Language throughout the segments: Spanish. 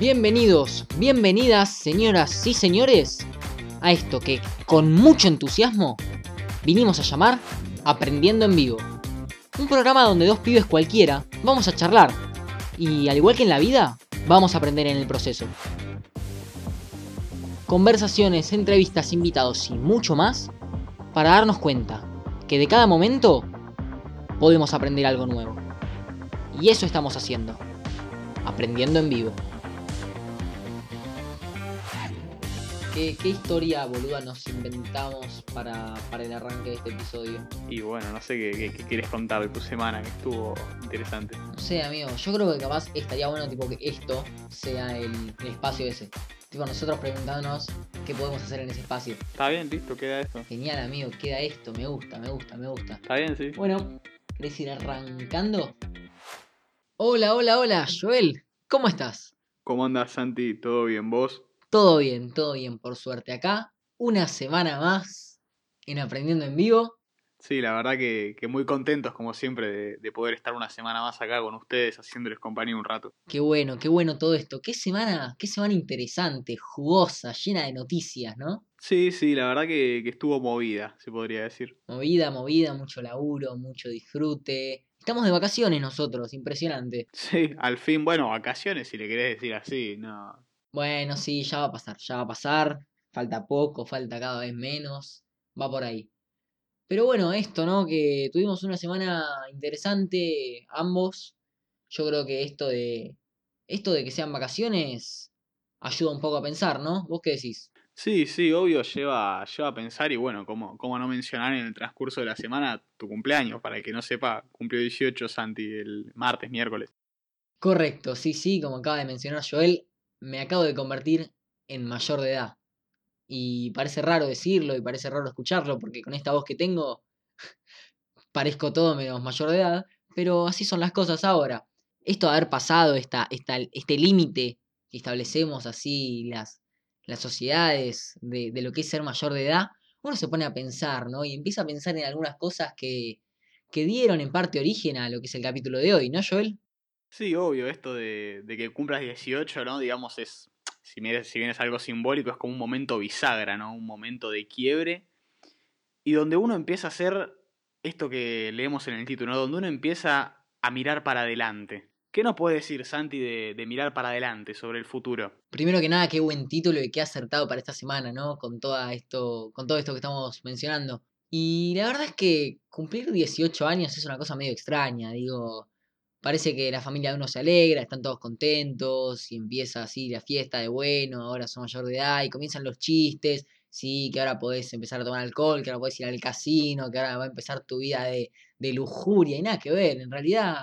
Bienvenidos, bienvenidas, señoras y señores, a esto que con mucho entusiasmo vinimos a llamar Aprendiendo en Vivo. Un programa donde dos pibes cualquiera vamos a charlar y al igual que en la vida, vamos a aprender en el proceso. Conversaciones, entrevistas, invitados y mucho más para darnos cuenta que de cada momento podemos aprender algo nuevo. Y eso estamos haciendo, aprendiendo en vivo. ¿Qué, qué historia boluda nos inventamos para, para el arranque de este episodio? Y bueno, no sé qué, qué- qué quieres contar de tu semana, que estuvo interesante. No sé, amigo, yo creo que capaz estaría bueno tipo que esto sea el, el espacio ese. Tipo nosotros preguntándonos qué podemos hacer en ese espacio. Está bien, listo, queda esto. Genial, amigo, queda esto, me gusta, me gusta, me gusta. Está bien, sí. Bueno, ¿querés ir arrancando? Hola, hola, hola, Joel, ¿cómo estás? ¿Cómo andas, Santi? ¿Todo bien? ¿Vos? Todo bien, todo bien, por suerte acá. Una semana más en Aprendiendo en Vivo. Sí, la verdad que, que muy contentos, como siempre, de, de poder estar una semana más acá con ustedes, haciéndoles compañía un rato. Qué bueno, qué bueno todo esto. Qué semana, qué semana interesante, jugosa, llena de noticias, ¿no? Sí, sí, la verdad que, que estuvo movida, se podría decir. Movida, movida, mucho laburo, mucho disfrute. Estamos de vacaciones nosotros, impresionante. Sí, al fin, bueno, vacaciones, si le querés decir así, no. Bueno, sí, ya va a pasar, ya va a pasar. Falta poco, falta cada vez menos. Va por ahí. Pero bueno, esto, ¿no? Que tuvimos una semana interesante ambos. Yo creo que esto de esto de que sean vacaciones ayuda un poco a pensar, ¿no? ¿Vos qué decís? Sí, sí, obvio, lleva, lleva a pensar y bueno, cómo, cómo no mencionar en el transcurso de la semana tu cumpleaños, para el que no sepa, cumplió 18 Santi el martes, miércoles. Correcto, sí, sí, como acaba de mencionar Joel, me acabo de convertir en mayor de edad. Y parece raro decirlo y parece raro escucharlo porque con esta voz que tengo parezco todo menos mayor de edad, pero así son las cosas ahora. Esto de haber pasado esta, este límite que establecemos así las, las sociedades de, de lo que es ser mayor de edad, uno se pone a pensar, ¿no? Y empieza a pensar en algunas cosas que, que dieron en parte origen a lo que es el capítulo de hoy, ¿no, Joel? Sí, obvio, esto de, de que cumplas 18, ¿no? Digamos, es, si bien, si bien es algo simbólico, es como un momento bisagra, ¿no? Un momento de quiebre. Y donde uno empieza a hacer esto que leemos en el título, ¿no? Donde uno empieza a mirar para adelante. ¿Qué nos puede decir, Santi, de, de mirar para adelante sobre el futuro? Primero que nada, qué buen título y qué acertado para esta semana, ¿no? Con, toda esto, con todo esto que estamos mencionando. Y la verdad es que cumplir 18 años es una cosa medio extraña, digo. Parece que la familia de uno se alegra, están todos contentos y empieza así la fiesta de bueno, ahora son mayor de edad y comienzan los chistes, sí, que ahora podés empezar a tomar alcohol, que ahora podés ir al casino, que ahora va a empezar tu vida de, de lujuria y nada que ver. En realidad,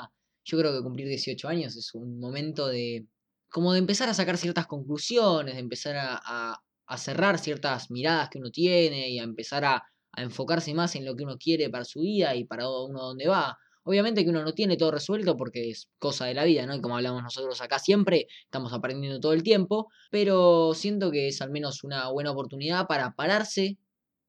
yo creo que cumplir 18 años es un momento de, como de empezar a sacar ciertas conclusiones, de empezar a, a- cerrar ciertas miradas que uno tiene y a empezar a, a enfocarse más en lo que uno quiere para su vida y para uno dónde va. Obviamente que uno no tiene todo resuelto porque es cosa de la vida, ¿no? Y como hablamos nosotros acá siempre, estamos aprendiendo todo el tiempo, pero siento que es al menos una buena oportunidad para pararse,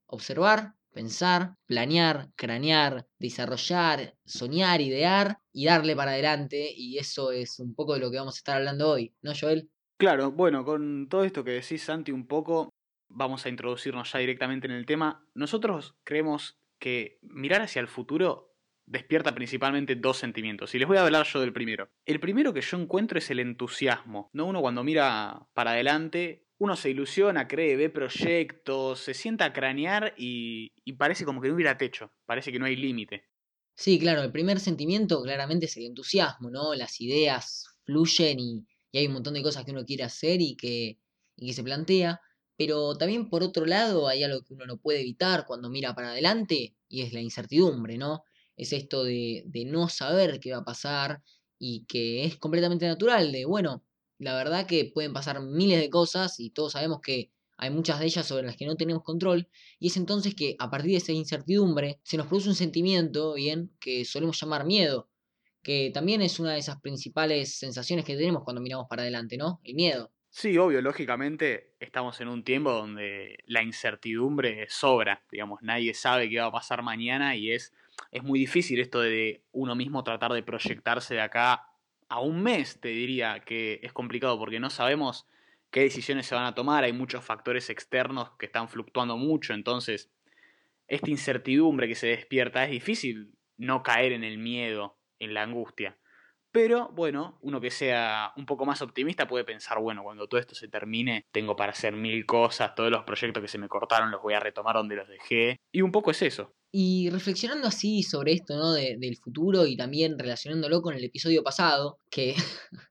observar, pensar, planear, cranear, desarrollar, soñar, idear y darle para adelante. Y eso es un poco de lo que vamos a estar hablando hoy, ¿no, Joel? Claro, bueno, con todo esto que decís, Santi, un poco, vamos a introducirnos ya directamente en el tema. Nosotros creemos que mirar hacia el futuro despierta principalmente dos sentimientos. Y les voy a hablar yo del primero. El primero que yo encuentro es el entusiasmo. ¿no? Uno cuando mira para adelante, uno se ilusiona, cree, ve proyectos, se sienta a cranear y, y parece como que no hubiera techo, parece que no hay límite. Sí, claro, el primer sentimiento claramente es el entusiasmo, ¿no? Las ideas fluyen y, y hay un montón de cosas que uno quiere hacer y que, y que se plantea, pero también por otro lado hay algo que uno no puede evitar cuando mira para adelante y es la incertidumbre, ¿no? Es esto de, de no saber qué va a pasar y que es completamente natural, de, bueno, la verdad que pueden pasar miles de cosas y todos sabemos que hay muchas de ellas sobre las que no tenemos control y es entonces que a partir de esa incertidumbre se nos produce un sentimiento, bien, que solemos llamar miedo, que también es una de esas principales sensaciones que tenemos cuando miramos para adelante, ¿no? El miedo. Sí, obvio, lógicamente estamos en un tiempo donde la incertidumbre sobra, digamos, nadie sabe qué va a pasar mañana y es, es muy difícil esto de uno mismo tratar de proyectarse de acá a un mes te diría que es complicado porque no sabemos qué decisiones se van a tomar, hay muchos factores externos que están fluctuando mucho, entonces esta incertidumbre que se despierta es difícil no caer en el miedo, en la angustia. Pero bueno, uno que sea un poco más optimista puede pensar, bueno, cuando todo esto se termine, tengo para hacer mil cosas, todos los proyectos que se me cortaron los voy a retomar donde los dejé. Y un poco es eso. Y reflexionando así sobre esto, ¿no? del futuro y también relacionándolo con el episodio pasado, que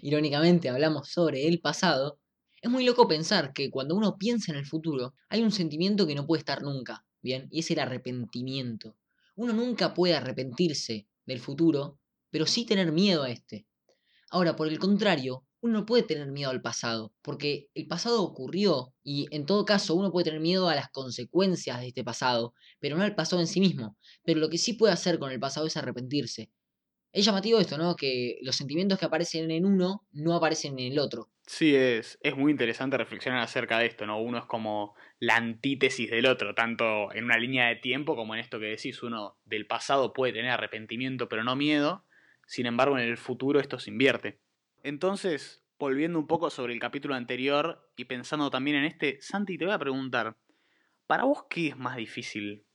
irónicamente hablamos sobre el pasado, es muy loco pensar que cuando uno piensa en el futuro, hay un sentimiento que no puede estar nunca, ¿bien? Y es el arrepentimiento. Uno nunca puede arrepentirse del futuro pero sí tener miedo a este. Ahora, por el contrario, uno no puede tener miedo al pasado, porque el pasado ocurrió y en todo caso uno puede tener miedo a las consecuencias de este pasado, pero no al pasado en sí mismo. Pero lo que sí puede hacer con el pasado es arrepentirse. Es llamativo esto, ¿no? Que los sentimientos que aparecen en uno no aparecen en el otro. Sí, es, es muy interesante reflexionar acerca de esto, ¿no? Uno es como la antítesis del otro, tanto en una línea de tiempo como en esto que decís, uno del pasado puede tener arrepentimiento pero no miedo, sin embargo, en el futuro esto se invierte. Entonces, volviendo un poco sobre el capítulo anterior y pensando también en este, Santi, te voy a preguntar, ¿para vos qué es más difícil?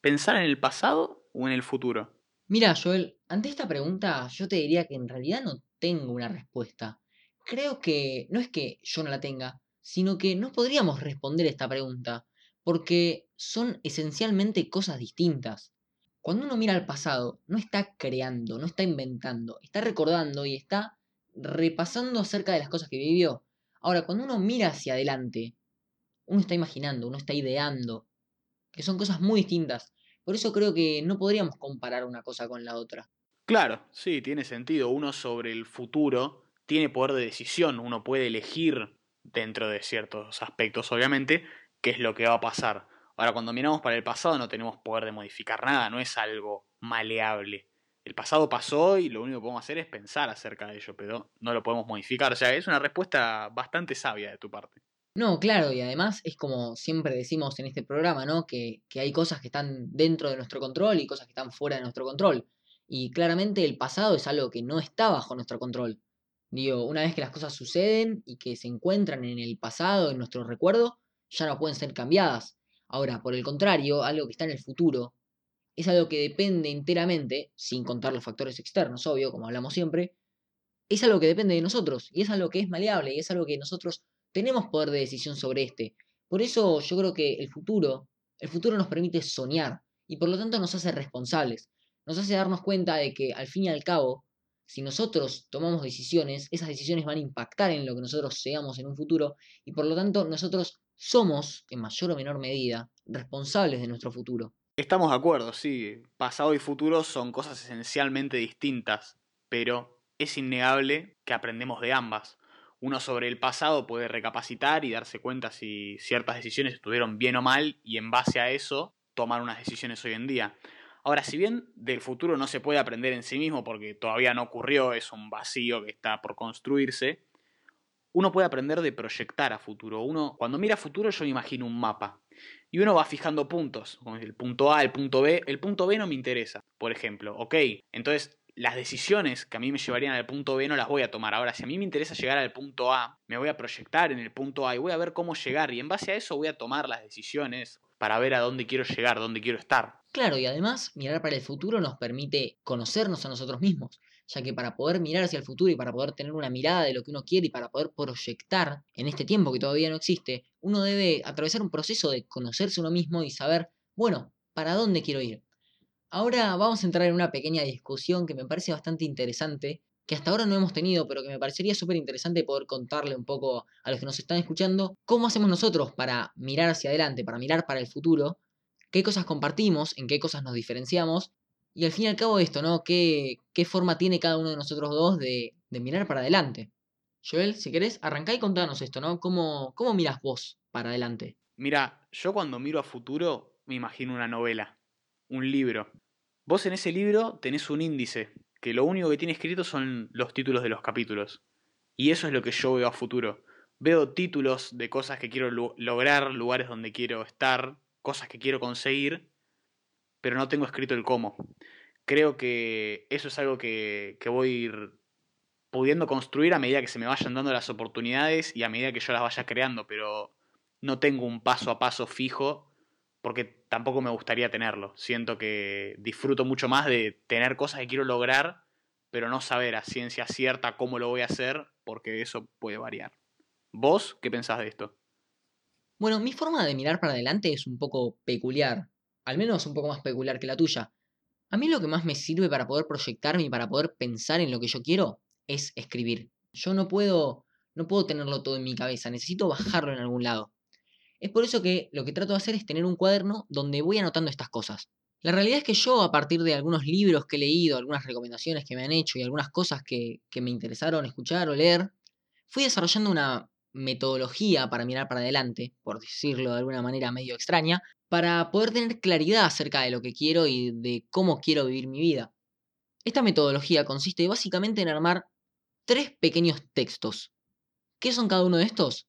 ¿Pensar en el pasado o en el futuro? Mira, Joel, ante esta pregunta yo te diría que en realidad no tengo una respuesta. Creo que no es que yo no la tenga, sino que no podríamos responder esta pregunta, porque son esencialmente cosas distintas. Cuando uno mira al pasado, no está creando, no está inventando, está recordando y está repasando acerca de las cosas que vivió. Ahora, cuando uno mira hacia adelante, uno está imaginando, uno está ideando, que son cosas muy distintas. Por eso creo que no podríamos comparar una cosa con la otra. Claro, sí, tiene sentido. Uno sobre el futuro tiene poder de decisión, uno puede elegir dentro de ciertos aspectos, obviamente, qué es lo que va a pasar. Ahora, cuando miramos para el pasado no tenemos poder de modificar nada, no es algo maleable. El pasado pasó y lo único que podemos hacer es pensar acerca de ello, pero no lo podemos modificar. O sea, es una respuesta bastante sabia de tu parte. No, claro, y además es como siempre decimos en este programa, ¿no? Que, que hay cosas que están dentro de nuestro control y cosas que están fuera de nuestro control. Y claramente el pasado es algo que no está bajo nuestro control. Digo, una vez que las cosas suceden y que se encuentran en el pasado, en nuestro recuerdo, ya no pueden ser cambiadas. Ahora, por el contrario, algo que está en el futuro es algo que depende enteramente, sin contar los factores externos, obvio, como hablamos siempre, es algo que depende de nosotros y es algo que es maleable y es algo que nosotros tenemos poder de decisión sobre este. Por eso yo creo que el futuro, el futuro nos permite soñar y por lo tanto nos hace responsables, nos hace darnos cuenta de que al fin y al cabo, si nosotros tomamos decisiones, esas decisiones van a impactar en lo que nosotros seamos en un futuro y por lo tanto nosotros somos, en mayor o menor medida, responsables de nuestro futuro. Estamos de acuerdo, sí. Pasado y futuro son cosas esencialmente distintas, pero es innegable que aprendemos de ambas. Uno sobre el pasado puede recapacitar y darse cuenta si ciertas decisiones estuvieron bien o mal y en base a eso tomar unas decisiones hoy en día. Ahora, si bien del futuro no se puede aprender en sí mismo porque todavía no ocurrió, es un vacío que está por construirse, uno puede aprender de proyectar a futuro. Uno, cuando mira futuro, yo me imagino un mapa. Y uno va fijando puntos, como el punto A, el punto B. El punto B no me interesa, por ejemplo. Ok, entonces las decisiones que a mí me llevarían al punto B no las voy a tomar. Ahora, si a mí me interesa llegar al punto A, me voy a proyectar en el punto A y voy a ver cómo llegar. Y en base a eso voy a tomar las decisiones para ver a dónde quiero llegar, dónde quiero estar. Claro, y además mirar para el futuro nos permite conocernos a nosotros mismos ya que para poder mirar hacia el futuro y para poder tener una mirada de lo que uno quiere y para poder proyectar en este tiempo que todavía no existe, uno debe atravesar un proceso de conocerse uno mismo y saber, bueno, ¿para dónde quiero ir? Ahora vamos a entrar en una pequeña discusión que me parece bastante interesante, que hasta ahora no hemos tenido, pero que me parecería súper interesante poder contarle un poco a los que nos están escuchando, cómo hacemos nosotros para mirar hacia adelante, para mirar para el futuro, qué cosas compartimos, en qué cosas nos diferenciamos y al fin y al cabo esto, ¿no? ¿Qué, qué forma tiene cada uno de nosotros dos de, mirar para adelante? Joel, si querés, arrancá y contanos esto, ¿no? ¿Cómo, ¿Cómo miras vos para adelante? Mira, yo cuando miro a futuro me imagino una novela, un libro. Vos en ese libro tenés un índice, que lo único que tiene escrito son los títulos de los capítulos. Y eso es lo que yo veo a futuro. Veo títulos de cosas que quiero lograr, lugares donde quiero estar, cosas que quiero conseguir, pero no tengo escrito el cómo. Creo que eso es algo que, que voy pudiendo construir a medida que se me vayan dando las oportunidades y a medida que yo las vaya creando, pero no tengo un paso a paso fijo porque tampoco me gustaría tenerlo. Siento que disfruto mucho más de tener cosas que quiero lograr, pero no saber a ciencia cierta cómo lo voy a hacer, porque eso puede variar. ¿Vos qué pensás de esto? Bueno, mi forma de mirar para adelante es un poco peculiar, al menos un poco más peculiar que la tuya. A mí lo que más me sirve para poder proyectarme y para poder pensar en lo que yo quiero es escribir. Yo no puedo no puedo tenerlo todo en mi cabeza, necesito bajarlo en algún lado. Es por eso que lo que trato de hacer es tener un cuaderno donde voy anotando estas cosas. La realidad es que yo, a partir de algunos libros que he leído, algunas recomendaciones que me han hecho y algunas cosas que, que me interesaron escuchar o leer, fui desarrollando una metodología para mirar para adelante, por decirlo de alguna manera medio extraña, para poder tener claridad acerca de lo que quiero y de cómo quiero vivir mi vida. Esta metodología consiste básicamente en armar tres pequeños textos. ¿Qué son cada uno de estos?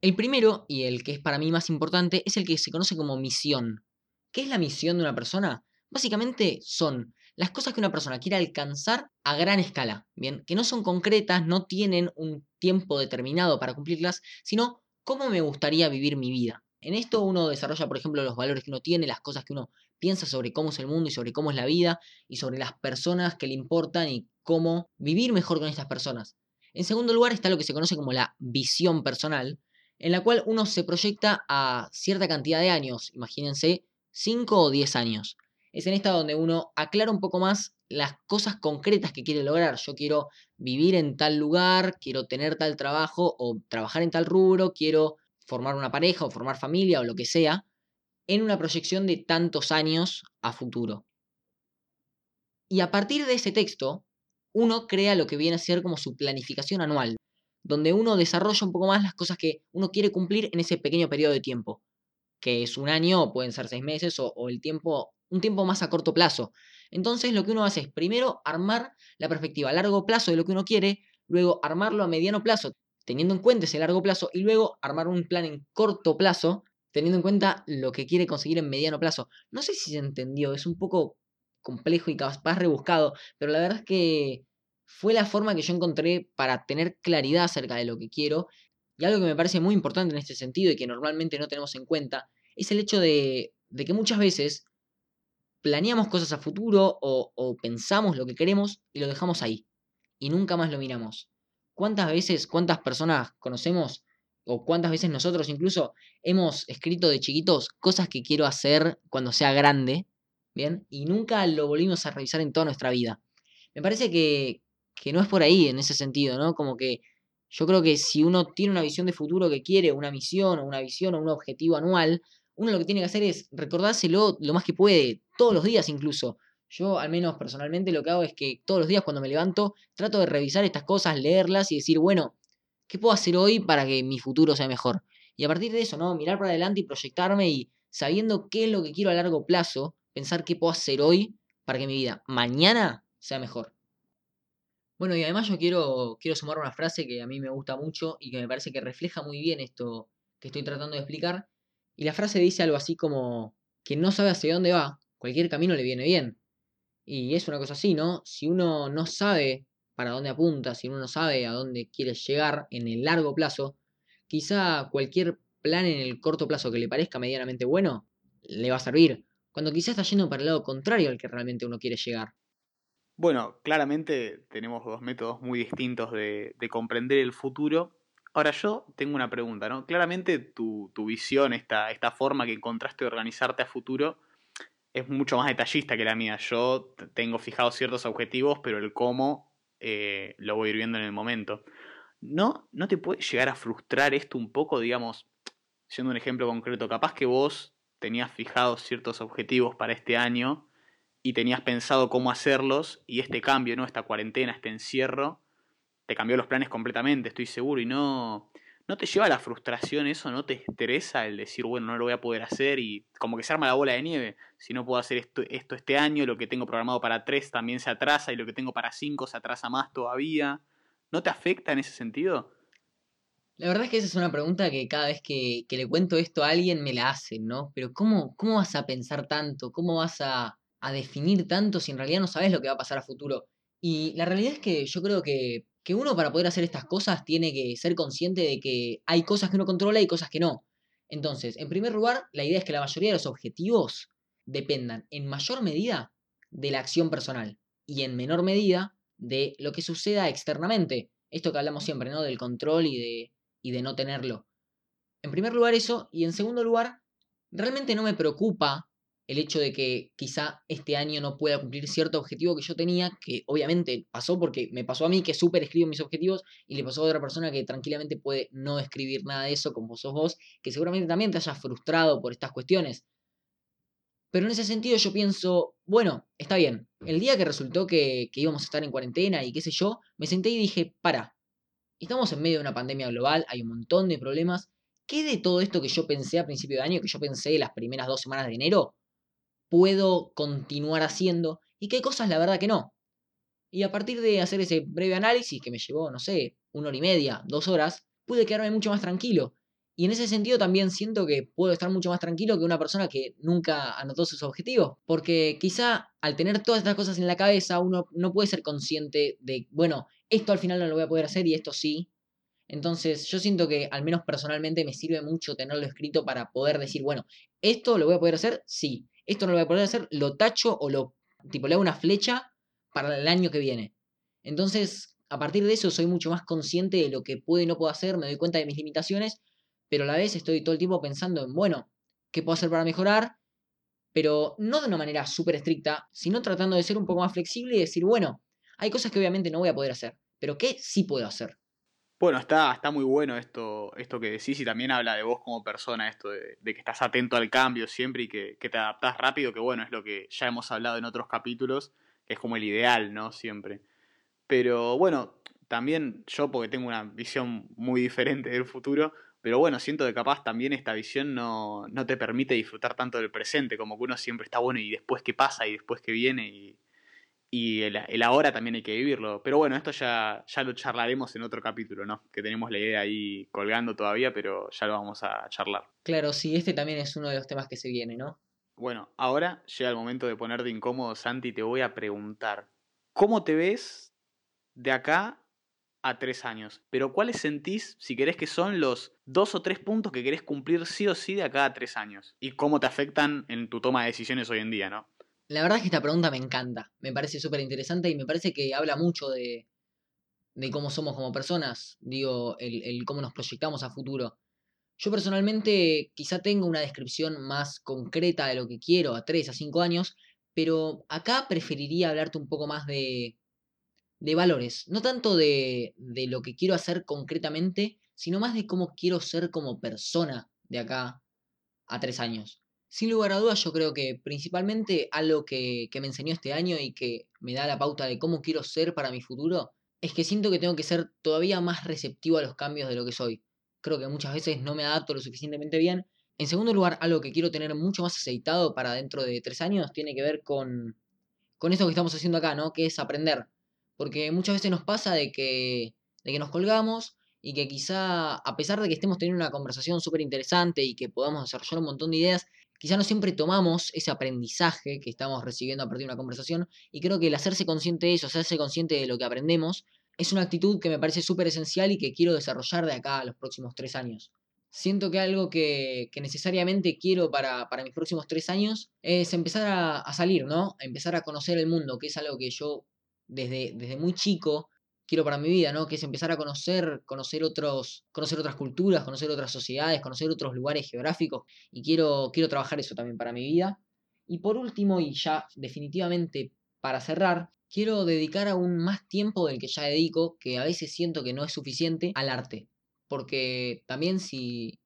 El primero, y el que es para mí más importante, es el que se conoce como misión. ¿Qué es la misión de una persona? Básicamente son las cosas que una persona quiere alcanzar a gran escala, ¿bien? Que no son concretas, no tienen un tiempo determinado para cumplirlas, sino cómo me gustaría vivir mi vida. En esto uno desarrolla, por ejemplo, los valores que uno tiene, las cosas que uno piensa sobre cómo es el mundo y sobre cómo es la vida y sobre las personas que le importan y cómo vivir mejor con estas personas. En segundo lugar está lo que se conoce como la visión personal, en la cual uno se proyecta a cierta cantidad de años, imagínense 5 o 10 años. Es en esta donde uno aclara un poco más las cosas concretas que quiere lograr. Yo quiero vivir en tal lugar, quiero tener tal trabajo o trabajar en tal rubro, quiero formar una pareja o formar familia o lo que sea, en una proyección de tantos años a futuro. Y a partir de ese texto, uno crea lo que viene a ser como su planificación anual donde uno desarrolla un poco más las cosas que uno quiere cumplir en ese pequeño periodo de tiempo, que es un año, pueden ser seis meses, o, o el tiempo, un tiempo más a corto plazo. Entonces lo que uno hace es primero armar la perspectiva a largo plazo de lo que uno quiere, luego armarlo a mediano plazo, teniendo en cuenta ese largo plazo, y luego armar un plan en corto plazo, teniendo en cuenta lo que quiere conseguir en mediano plazo. No sé si se entendió, es un poco complejo y capaz rebuscado, pero la verdad es que fue la forma que yo encontré para tener claridad acerca de lo que quiero. Y algo que me parece muy importante en este sentido y que normalmente no tenemos en cuenta es el hecho de, que muchas veces planeamos cosas a futuro o, o, pensamos lo que queremos y lo dejamos ahí. Y nunca más lo miramos. ¿Cuántas veces, cuántas personas conocemos o cuántas veces nosotros incluso hemos escrito de chiquitos cosas que quiero hacer cuando sea grande? ¿Bien? Y nunca lo volvimos a revisar en toda nuestra vida. Me parece que, que no es por ahí en ese sentido, ¿no? Como que yo creo que si uno tiene una visión de futuro que quiere, una misión o una visión o un objetivo anual, uno lo que tiene que hacer es recordárselo lo más que puede, todos los días incluso. Yo al menos personalmente lo que hago es que todos los días cuando me levanto trato de revisar estas cosas, leerlas y decir, bueno, ¿qué puedo hacer hoy para que mi futuro sea mejor? Y a partir de eso, ¿no? Mirar para adelante y proyectarme y sabiendo qué es lo que quiero a largo plazo, pensar qué puedo hacer hoy para que mi vida mañana sea mejor. Bueno, y además yo quiero, quiero sumar una frase que a mí me gusta mucho y que me parece que refleja muy bien esto que estoy tratando de explicar. Y la frase dice algo así como que no sabe hacia dónde va, cualquier camino le viene bien. Y es una cosa así, ¿no? Si uno no sabe para dónde apunta, si uno no sabe a dónde quiere llegar en el largo plazo, quizá cualquier plan en el corto plazo que le parezca medianamente bueno, le va a servir, cuando quizá está yendo para el lado contrario al que realmente uno quiere llegar. Bueno, claramente tenemos dos métodos muy distintos de, comprender el futuro. Ahora yo tengo una pregunta, ¿no? Claramente tu, visión, esta, esta forma que encontraste de organizarte a futuro, es mucho más detallista que la mía. Yo tengo fijados ciertos objetivos, pero el cómo eh, lo voy a ir viendo en el momento. ¿No, ¿No te puede llegar a frustrar esto un poco, digamos, siendo un ejemplo concreto? Capaz que vos tenías fijados ciertos objetivos para este año y tenías pensado cómo hacerlos y este cambio, ¿no? Esta cuarentena, este encierro, te cambió los planes completamente, estoy seguro, y no, no te lleva la frustración eso, no te estresa el decir, bueno, no lo voy a poder hacer y como que se arma la bola de nieve, si no puedo hacer esto, esto este año, lo que tengo programado para tres también se atrasa y lo que tengo para cinco se atrasa más todavía. ¿No te afecta en ese sentido? La verdad es que esa es una pregunta que cada vez que, que le cuento esto a alguien me la hacen, ¿no? Pero ¿cómo, ¿cómo vas a pensar tanto? ¿Cómo vas a, a definir tanto si en realidad no sabes lo que va a pasar a futuro. Y la realidad es que yo creo que que uno para poder hacer estas cosas tiene que ser consciente de que hay cosas que uno controla y cosas que no. Entonces, en primer lugar, la idea es que la mayoría de los objetivos dependan en mayor medida de la acción personal y en menor medida de lo que suceda externamente. Esto que hablamos siempre, ¿no? Del control y de, y de no tenerlo. En primer lugar eso, y en segundo lugar, realmente no me preocupa el hecho de que quizá este año no pueda cumplir cierto objetivo que yo tenía, que obviamente pasó porque me pasó a mí que súper escribo mis objetivos y le pasó a otra persona que tranquilamente puede no escribir nada de eso, como sos vos, que seguramente también te hayas frustrado por estas cuestiones. Pero en ese sentido yo pienso, bueno, está bien. El día que resultó que, que íbamos a estar en cuarentena y qué sé yo, me senté y dije, para, estamos en medio de una pandemia global, hay un montón de problemas. ¿Qué de todo esto que yo pensé a principio de año, que yo pensé las primeras dos semanas de enero, puedo continuar haciendo y qué cosas la verdad que no? Y a partir de hacer ese breve análisis que me llevó, no sé, una hora y media, dos horas, pude quedarme mucho más tranquilo. Y en ese sentido también siento que puedo estar mucho más tranquilo que una persona que nunca anotó sus objetivos. Porque quizá al tener todas estas cosas en la cabeza uno no puede ser consciente de, bueno, esto al final no lo voy a poder hacer y esto sí. Entonces yo siento que al menos personalmente me sirve mucho tenerlo escrito para poder decir, bueno, esto lo voy a poder hacer, sí. Esto no lo voy a poder hacer, lo tacho o lo, tipo, le hago una flecha para el año que viene. Entonces, a partir de eso soy mucho más consciente de lo que puedo y no puedo hacer, me doy cuenta de mis limitaciones pero a la vez estoy todo el tiempo pensando en, bueno, ¿qué puedo hacer para mejorar? Pero no de una manera súper estricta, sino tratando de ser un poco más flexible y decir, bueno, hay cosas que obviamente no voy a poder hacer, pero ¿qué sí puedo hacer? Bueno, está, está muy bueno esto, esto que decís y también habla de vos como persona, esto de, que estás atento al cambio siempre y que, te adaptás rápido, que bueno, es lo que ya hemos hablado en otros capítulos, que es como el ideal, ¿no? Siempre. Pero bueno, también yo, porque tengo una visión muy diferente del futuro, pero bueno, siento que capaz también esta visión no, no, te permite disfrutar tanto del presente, como que uno siempre está bueno y después qué pasa y después qué viene y, y el, el, ahora también hay que vivirlo. Pero bueno, esto ya, ya lo charlaremos en otro capítulo, ¿no? Que tenemos la idea ahí colgando todavía, pero ya lo vamos a charlar. Claro, sí, este también es uno de los temas que se viene, ¿no? Bueno, ahora llega el momento de ponerte incómodo, Santi, te voy a preguntar, ¿cómo te ves de acá a tres años. Pero ¿cuáles sentís, si querés, que son los dos o tres puntos que querés cumplir sí o sí de acá a tres años? Y cómo te afectan en tu toma de decisiones hoy en día, ¿no? La verdad es que esta pregunta me encanta. Me parece súper interesante y me parece que habla mucho de, cómo somos como personas. Digo, el, cómo nos proyectamos a futuro. Yo personalmente quizá tengo una descripción más concreta de lo que quiero a tres a cinco años, pero acá preferiría hablarte un poco más de, de valores, no tanto de, de lo que quiero hacer concretamente, sino más de cómo quiero ser como persona de acá a tres años. Sin lugar a dudas, yo creo que principalmente algo que, que, me enseñó este año y que me da la pauta de cómo quiero ser para mi futuro, es que siento que tengo que ser todavía más receptivo a los cambios de lo que soy. Creo que muchas veces no me adapto lo suficientemente bien. En segundo lugar, algo que quiero tener mucho más aceitado para dentro de tres años tiene que ver con, con esto que estamos haciendo acá, ¿no? Que es aprender. Porque muchas veces nos pasa de que, de que nos colgamos y que quizá, a pesar de que estemos teniendo una conversación súper interesante y que podamos desarrollar un montón de ideas, quizá no siempre tomamos ese aprendizaje que estamos recibiendo a partir de una conversación. Y creo que el hacerse consciente de eso, hacerse consciente de lo que aprendemos, es una actitud que me parece súper esencial y que quiero desarrollar de acá a los próximos tres años. Siento que algo que, necesariamente quiero para, para, mis próximos tres años es empezar a, a salir, ¿no? A empezar a conocer el mundo, que es algo que yo desde, desde muy chico quiero para mi vida, ¿no? Que es empezar a conocer, conocer otros, conocer otras culturas, conocer otras sociedades, conocer otros lugares geográficos. Y quiero, quiero trabajar eso también para mi vida. Y por último, y ya definitivamente para cerrar, quiero dedicar aún más tiempo del que ya dedico, que a veces siento que no es suficiente, al arte. Porque también si.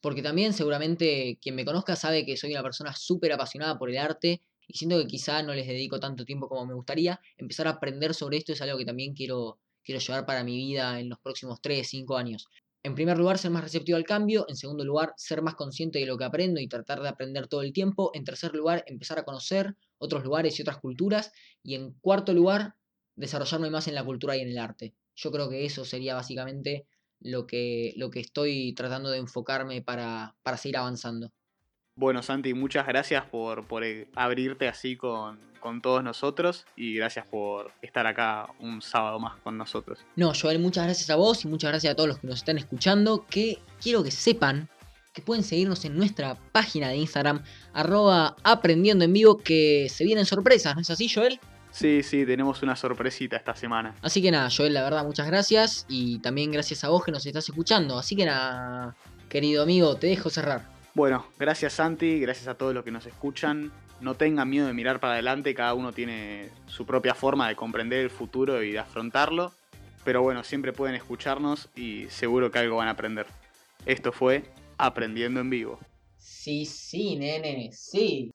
Porque también seguramente quien me conozca sabe que soy una persona súper apasionada por el arte y siento que quizá no les dedico tanto tiempo como me gustaría, empezar a aprender sobre esto es algo que también quiero, quiero llevar para mi vida en los próximos 3, 5 años. En primer lugar, ser más receptivo al cambio. En segundo lugar, ser más consciente de lo que aprendo y tratar de aprender todo el tiempo. En tercer lugar, empezar a conocer otros lugares y otras culturas. Y en cuarto lugar, desarrollarme más en la cultura y en el arte. Yo creo que eso sería básicamente lo que, lo que estoy tratando de enfocarme para, para seguir avanzando. Bueno, Santi, muchas gracias por, por eh, abrirte así con, con todos nosotros y gracias por estar acá un sábado más con nosotros. No, Joel, muchas gracias a vos y muchas gracias a todos los que nos están escuchando, que quiero que sepan que pueden seguirnos en nuestra página de Instagram, arroba aprendiendo en vivo, que se vienen sorpresas, ¿no es así, Joel? Sí, sí, tenemos una sorpresita esta semana. Así que nada, Joel, la verdad, muchas gracias y también gracias a vos que nos estás escuchando. Así que nada, querido amigo, te dejo cerrar. Bueno, gracias Santi, gracias a todos los que nos escuchan. No tengan miedo de mirar para adelante, cada uno tiene su propia forma de comprender el futuro y de afrontarlo. Pero bueno, siempre pueden escucharnos y seguro que algo van a aprender. Esto fue Aprendiendo en Vivo. Sí, sí, nene, sí.